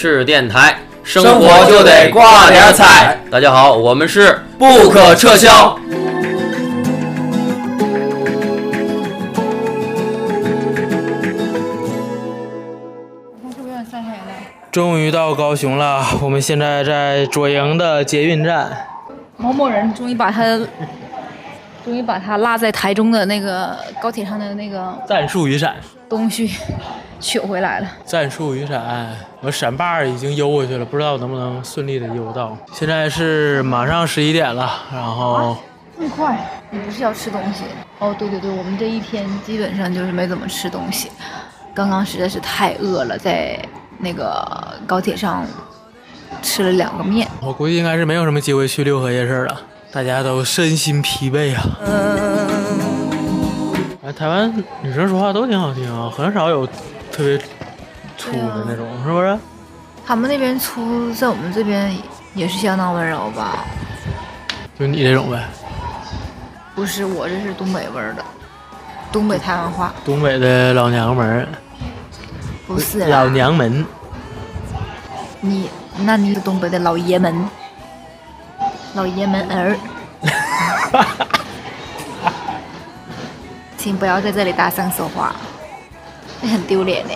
是电台，生生活就得挂点彩。大家好，我们是不可撤销。是不是有点晒黑了？终于到高雄了，我们现在在左营的捷运站。某某人终于把他，终于把他落在台中的那个高铁上的那个战术雨伞，东西取回来了。战术雨伞，我伞把已经悠过去了，不知道能不能顺利的悠到。现在是马上十一点了，然后这么快？你不是要吃东西？哦，对对对，我们这一天基本上就是没怎么吃东西。刚刚实在是太饿了，在那个高铁上吃了两个面。我估计应该是没有什么机会去六合夜市了，大家都身心疲惫啊。哎，台湾女生说话都挺好听啊，很少有特别粗的那种，是不是？他们那边粗，在我们这边也是相当温柔吧？就你这种呗，不是，我这是东北味儿的，东北台湾话，东北的老娘们儿，不是啦老娘们。你，那你是东北的老爷们，老爷们儿，请不要在这里大声说话，那很丢脸呢。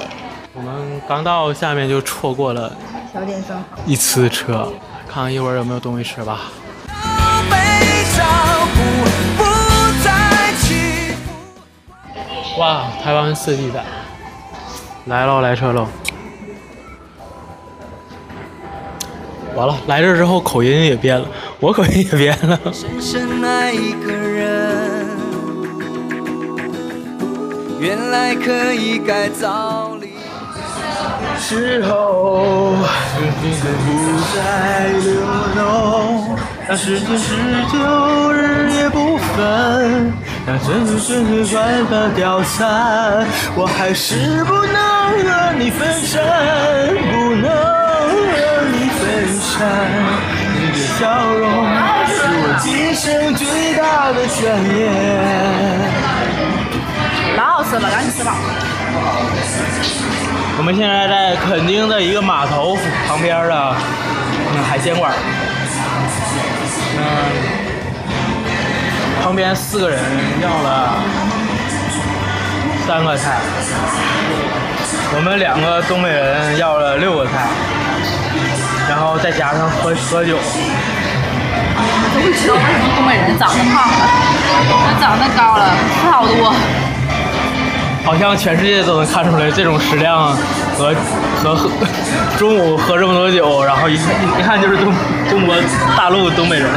我们刚到下面就错过了小点声。一次车，看看一会儿有没有东西吃吧。哇，台湾四 D 展来喽，来车喽！完了，来这之后口音也变了，我口音也变了。深深爱一个人，原来可以改造理。时候，时间不再流动，那时间是旧，日夜不分，那真是真是万般凋残，我还是不能和你分身，不能和你分散，你的笑容是我今生最大的眷恋。老好吃了，赶紧吃吧。我们现在在垦丁的一个码头旁边的海鲜馆，嗯，旁边四个人要了三个菜，我们两个东北人要了六个菜，然后再加上喝喝酒。都会知道为什么东北人长得胖了，人长得高了，吃好多。好像全世界都能看出来这种食量和和喝中午喝这么多酒，然后一看一看就是中中国大陆东北人。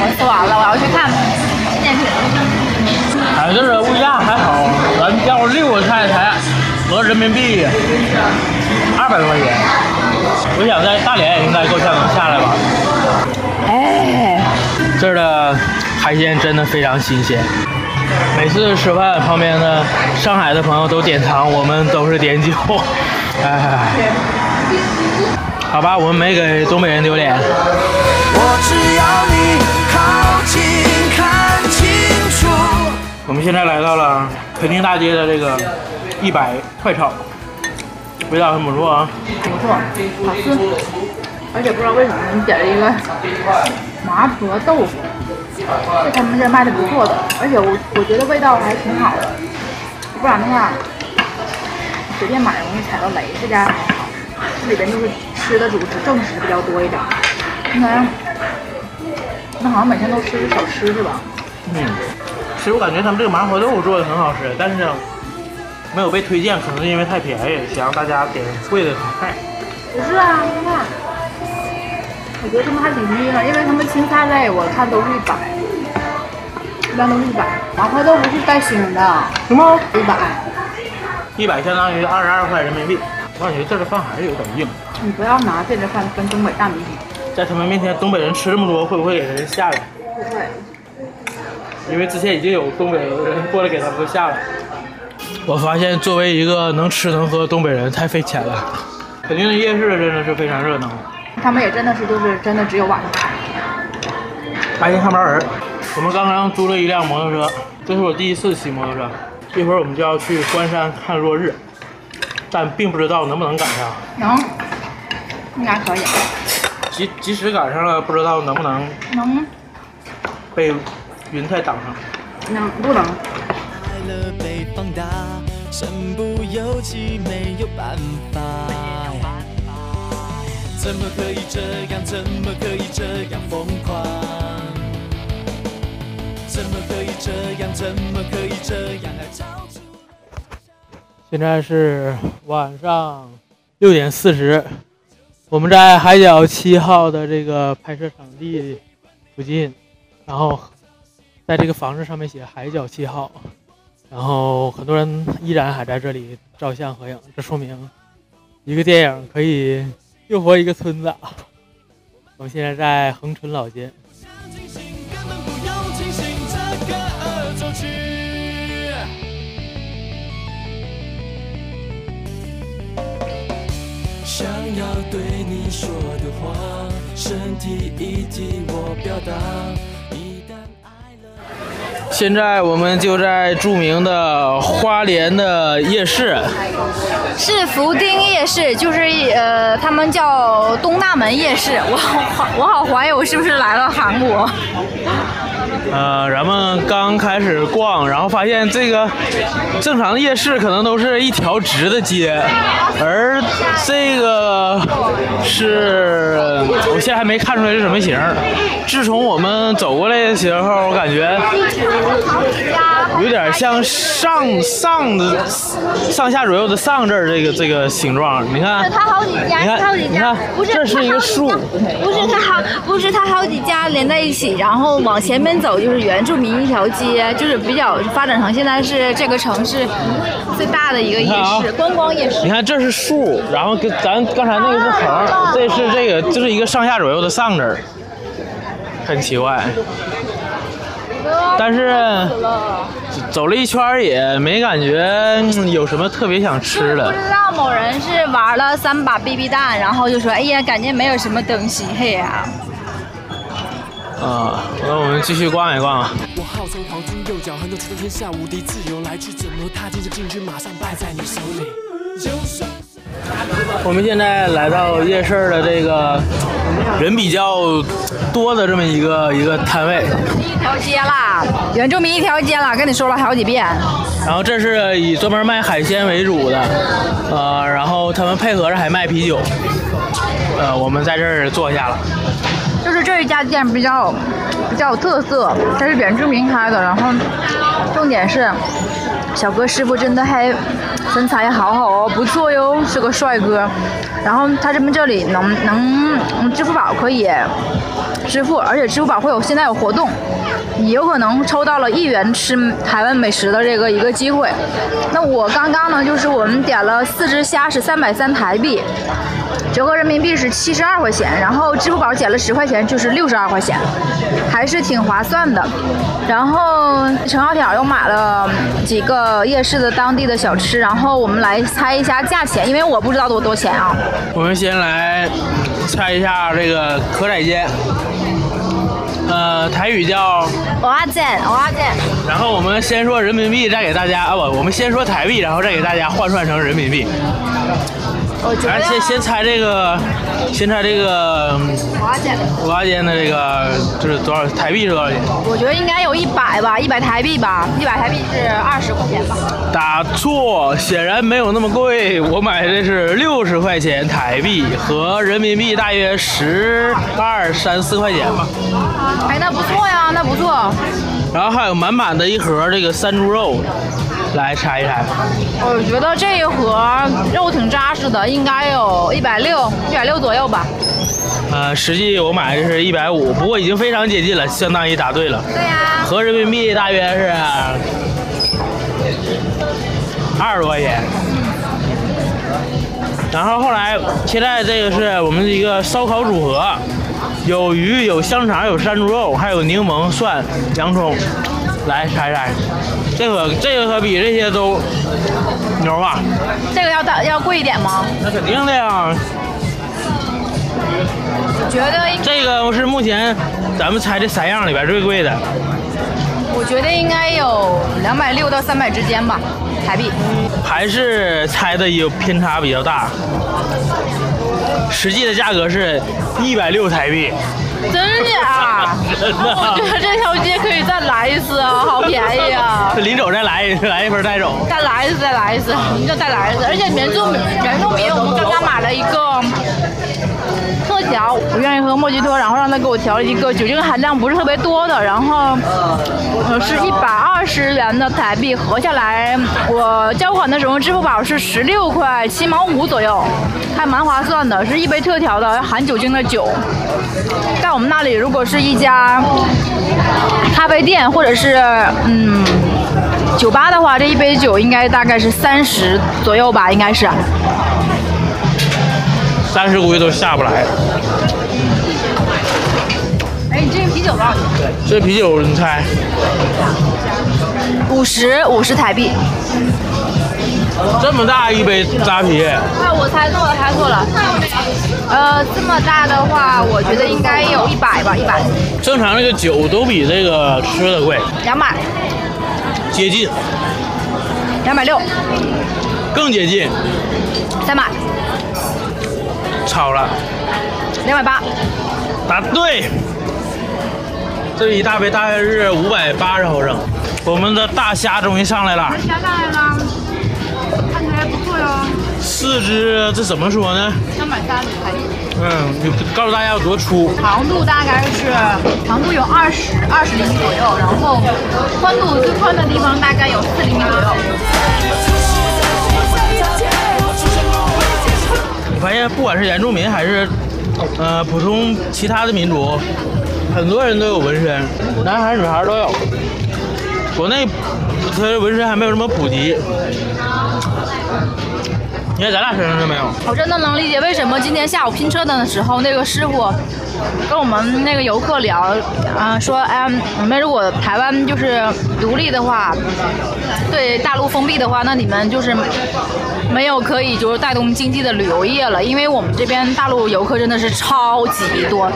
我吃完了，我要去看电视。哎，这个物价还好，咱要六个菜才合人民币二百多块钱。我想在大连也应该够呛能下来吧。哎，这儿的海鲜真的非常新鲜。每次吃饭，旁边的上海的朋友都点汤，我们都是点酒。哎，好吧，我们没给东北人丢脸。我只要你靠近看清楚。我们现在来到了垦丁大街的这个一百快炒，味道很不错啊。不错，好吃。而且不知道为什么你点了一个麻婆豆腐，他们这卖的不错的，而且我我觉得味道还挺好的，不然的话随便买容易踩到雷。这家还好，这里边就是吃的主食正食比较多一点。应该那好像每天都吃小吃是吧？嗯，其实我感觉他们这个麻婆豆腐做的很好吃，但是没有被推荐，可能是因为太便宜，想让大家点贵的菜。不是啊，那我觉得他们还挺低的，因为他们青菜类我看都是一百，一般都是一百。麻婆豆腐是带星的，什么？一百。一百相当于二十二块人民币。我感觉这个饭还是有点硬，你不要拿这个饭跟东北大米比，在他们面前，东北人吃这么多，会不会给人吓着？不会。因为之前已经有东北人过来给他们都下了。我发现作为一个能吃能喝东北人，太费钱了。肯定的夜市真的是非常热闹，他们也真的是就是真的只有晚上开。白天看不着人。我们刚刚租了一辆摩托车，这是我第一次骑摩托车。一会儿我们就要去关山看落日。但并不知道能不能赶上。能，应该可以，即即使赶上了，不知道能不能能被云彩挡上。能不能？快乐被放大，身不由己，没有办法。怎么可以这样？怎么可以这样疯狂？怎么可以这样？怎么可以这样爱超出？现在是晚上六点四十，我们在海角七号的这个拍摄场地附近，然后在这个房子上面写海角七号，然后很多人依然还在这里照相合影，这说明一个电影可以救活一个村子。我们现在在恒春老街，想清醒，根本不用清醒，这个恶作剧。想要对你说的话，身体一体我表达。一旦爱了。现在我们就在著名的花莲的夜市，是福丁夜市，就是呃，他们叫东大门夜市。我好我好怀疑我是不是来了韩国？呃，咱们刚开始逛，然后发现这个正常的夜市可能都是一条直的街，而这个是我现在还没看出来是什么型。自从我们走过来的时候，我感觉有点像上上的上下左右的上字儿这个这个形状。你看，它好几家，你看它好几你家看，不是这是一个树不是它好，不是它好几家连在一起，然后往前面走就是原住民一条街，就是比较发展成现在是这个城市最大的一个夜市，观光夜市。你看这是树，然后跟咱刚才那个是横，这是这个，就是一个上下左右的上字儿，很奇怪。但是走了一圈也没感觉嗯有什么特别想吃的不。知道某人是玩了三把 BB 弹，然后就说：“哎呀，感觉没有什么东西，嘿呀、啊，那我们继续逛一逛。我号称黄金右脚，横走直到天下无敌，自由来去怎么踏进这禁区，马上败在你手里。我们现在来到夜市的这个人比较多的这么一个一个摊位，一条街啦，原住民一条街啦，跟你说了好几遍。然后这是以专门卖海鲜为主的，呃，然后他们配合着还卖啤酒，呃，我们在这儿坐下了。就是这一家店比较比较有特色，它是原住民开的，然后重点是小哥师傅真的还身材好好哦，不错哟，是个帅哥。然后他这边这里能能支付宝可以支付，而且支付宝会有现在有活动，你有可能抽到了一元吃台湾美食的这个一个机会。那我刚刚呢，就是我们点了四只虾是三百三台币。折合人民币是七十二块钱，然后支付宝减了十块钱，就是六十二块钱，还是挺划算的。然后陈小挑又买了几个夜市的当地的小吃，然后我们来猜一下价钱，因为我不知道多多钱啊。我们先来猜一下这个蚵仔煎，呃，台语叫，蚵仔煎，蚵仔煎，然后我们先说人民币，再给大家啊不，我们先说台币，然后再给大家换算成人民币。我觉得先先猜这个，先猜这个嗯蚵仔煎，蚵仔煎的这个就是多少台币是多少钱？我觉得应该有一百吧，一百台币吧，一百台币是二十块钱吧。打错，显然没有那么贵，我买的是六十块钱台币，和人民币大约十二三四块钱吧。哎，那不错呀，那不错。然后还有满满的一盒这个山猪肉，来猜一猜。我觉得这一盒肉挺扎实的，应该有一百六，一百六左右吧。呃，实际我买的是一百五，不过已经非常接近了，相当于答对了。对呀、合人民币大约是二十多块钱。然后后来，现在这个是我们的一个烧烤组合，有鱼、有香肠、有山猪肉，还有柠檬、蒜、洋葱。来猜猜，这个这个可比这些都牛啊！这个要大要贵一点吗？那肯定的呀，我觉得这个是目前咱们猜这三样里边最贵的。我觉得应该有两百六到三百之间吧。台币。还是猜的有偏差比较大，实际的价格是一百六台币。真的我觉得这条街可以再来一次啊，好便宜啊！临走再来一来一份带走。再来一次，再来一次，你就再来一次。而且原住民原住民，我们刚刚买了一个我愿意喝莫吉托，然后让他给我调了一个酒精含量不是特别多的，然后呃是一百二十元的台币，合下来我交款的时候支付宝是十六块七毛五左右，还蛮划算的，是一杯特调的含酒精的酒。在我们那里，如果是一家咖啡店或者是嗯酒吧的话，这一杯酒应该大概是三十左右吧，应该是。三十估计都下不来。这个啤酒你猜？五十，五十台币。这么大一杯扎啤，啊，我猜错了，猜错了。呃，这么大的话，我觉得应该有一百吧，一百。正常那个酒都比这个吃的贵，两百，接近，两百六，更接近，三百，超了，两百八。答对。这一大杯大概是五百八十毫升，我们的大虾终于上来了，虾上来了，看起来不错哟。四只，这怎么说呢？三百三台币。嗯，你告诉大家有多粗？长度大概是长度有二十二十厘米左右，然后宽度最宽的地方大概有四厘米左右。你发现不管是原住民还是呃普通其他的民族，很多人都有纹身，男孩女孩都有。国内它纹身还没有什么普及。你看咱俩身上都没有。我真的能理解为什么今天下午拼车的时候，那个师傅跟我们那个游客聊，啊、说，哎，你们如果台湾就是独立的话，对大陆封闭的话，那你们就是没有可以就是带动经济的旅游业了，因为我们这边大陆游客真的是超级多，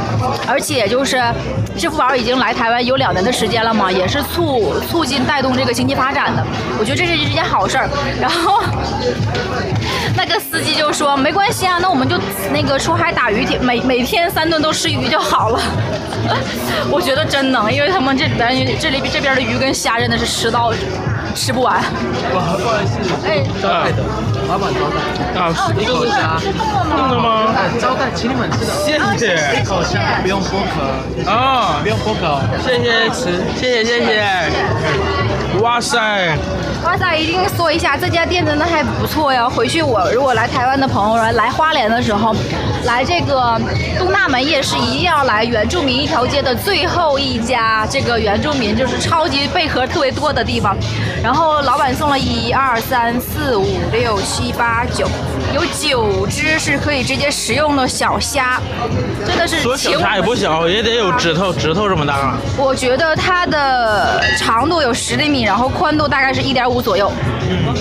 而且就是支付宝已经来台湾有两年的时间了嘛，也是促促进带动这个经济发展的，我觉得这是一件好事儿。然后个司机就说没关系啊，那我们就那个出海打鱼，天每每天三顿都吃鱼就好了。我觉得真能，因为他们这边这里这边的鱼跟虾真的是吃到吃不完。哎，招待的，老板招待。啊，一口虾，弄的吗？哎招待，请你们吃的。谢谢一。口虾不用剥壳，啊不，用剥壳，谢谢吃，谢谢谢谢。哇塞，哇塞，一定说一下，这家店真的还不错哟。回去我如果来台湾的朋友来花莲的时候，来这个东大门夜市，一定要来原住民一条街的最后一家，这个原住民就是超级贝壳特别多的地方。然后老板送了一二三四五六七八九，有九只是可以直接食用的小虾，真的是说请小虾也不小，也得有指头指头这么大。啊我觉得它的长度有十厘米，然后宽度大概是一点五左右。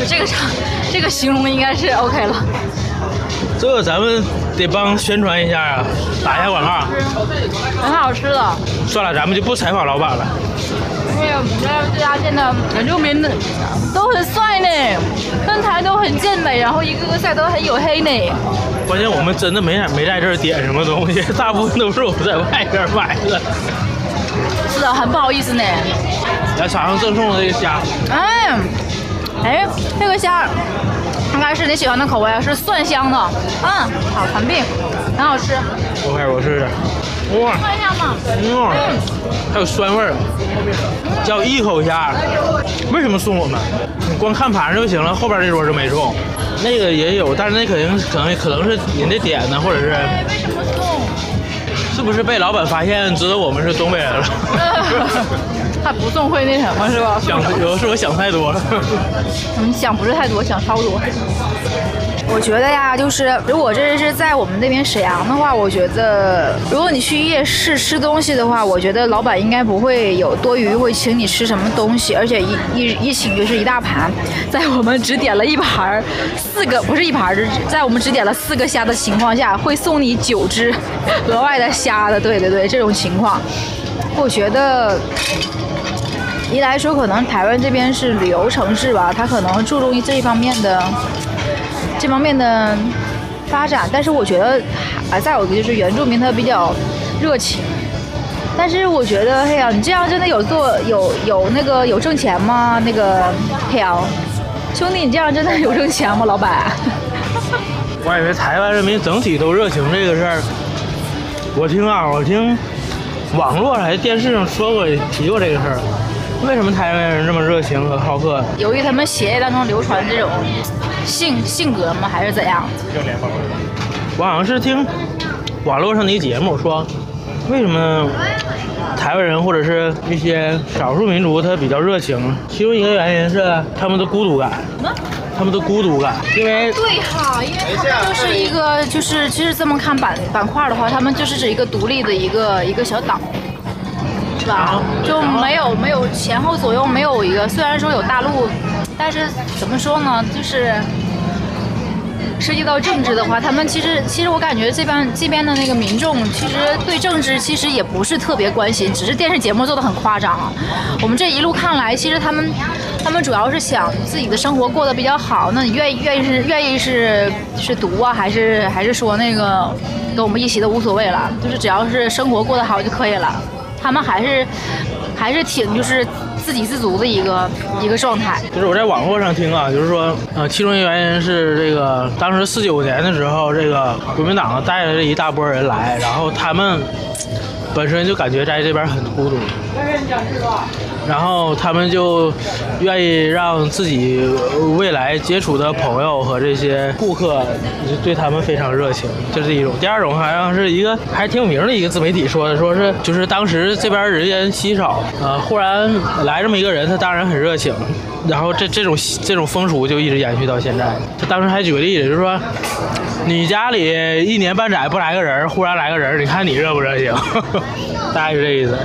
这个长，这个形容应该是 OK 了。这个咱们得帮宣传一下啊，打一下广告。很好吃的，算了，咱们就不采访老板了。因为我们这家店的原住民的都很帅呢，身材都很健美，然后一个个晒都很黝黑呢。关键我们真的没没在这儿点什么东西，大部分都是我在外边买的。是的，很不好意思呢。来尝尝赠送的这个虾，哎，哎，这个虾应该是你喜欢的口味，是蒜香的。嗯，好传病，很好吃。我开始我试试。哇，蒜香嘛。嗯，还有酸味儿，叫一口虾。为什么送我们？你光看盘就行了，后边这桌就没送。那个也有，但是那肯定可能可能是人家点的，或者是为什么送？是不是被老板发现知道我们是东北人了？他不送会那什么是吧？想有的是我想太多了。嗯，想不是太多，想超多。我觉得呀，就是如果这是在我们那边沈阳的话，我觉得如果你去夜市吃东西的话，我觉得老板应该不会有多余会请你吃什么东西，而且一一一请就是一大盘，在我们只点了一盘四个，不是一盘，是在我们只点了四个虾的情况下，会送你九只额外的虾的，对对对，这种情况，我觉得一来说可能台湾这边是旅游城市吧，它可能注重于这一方面的这方面的发展，但是我觉得还再有一个就是原住民他比较热情。但是我觉得，嘿呀，你这样真的有做有有那个有挣钱吗？那个嘿呀，兄弟，你这样真的有挣钱吗？老板？我以为台湾人民整体都热情这个事儿，我听啊，我听网络还电视上说过提过这个事儿。为什么台湾人这么热情和好客？由于他们血液当中流传这种性性格吗？还是怎样？我好像是听网络上的一个节目说，为什么台湾人或者是一些少数民族他比较热情？其中一个原因是他们的孤独感，他们的孤独感，因为对哈，因为他们就是一个，就是其实这么看板板块的话，他们就是指一个独立的一个一个小岛，是就没有没有前后左右没有一个，虽然说有大陆，但是怎么说呢，就是。涉及到政治的话，他们其实其实我感觉这边这边的那个民众其实对政治其实也不是特别关心，只是电视节目做的很夸张。我们这一路看来，其实他们他们主要是想自己的生活过得比较好。那你愿意愿意是愿意是是读啊，还是还是说那个跟我们一起都无所谓了，就是只要是生活过得好就可以了。他们还是还是挺就是。自给自足的一个一个状态，就是我在网络上听啊，就是说，呃，其中一个原因是这个当时四九年的时候，这个国民党带着这一大波人来，然后他们本身就感觉在这边很孤独。然后他们就愿意让自己未来接触的朋友和这些顾客对他们非常热情，这是一种。第二种好像是一个还挺有名的一个自媒体说的，说是就是当时这边人烟稀少，呃，忽然来这么一个人，他当然很热情，然后这这种这种风俗就一直延续到现在。他当时还举个例子，就是说你家里一年半载不来个人，忽然来个人，你看你热不热情？大概是这意思。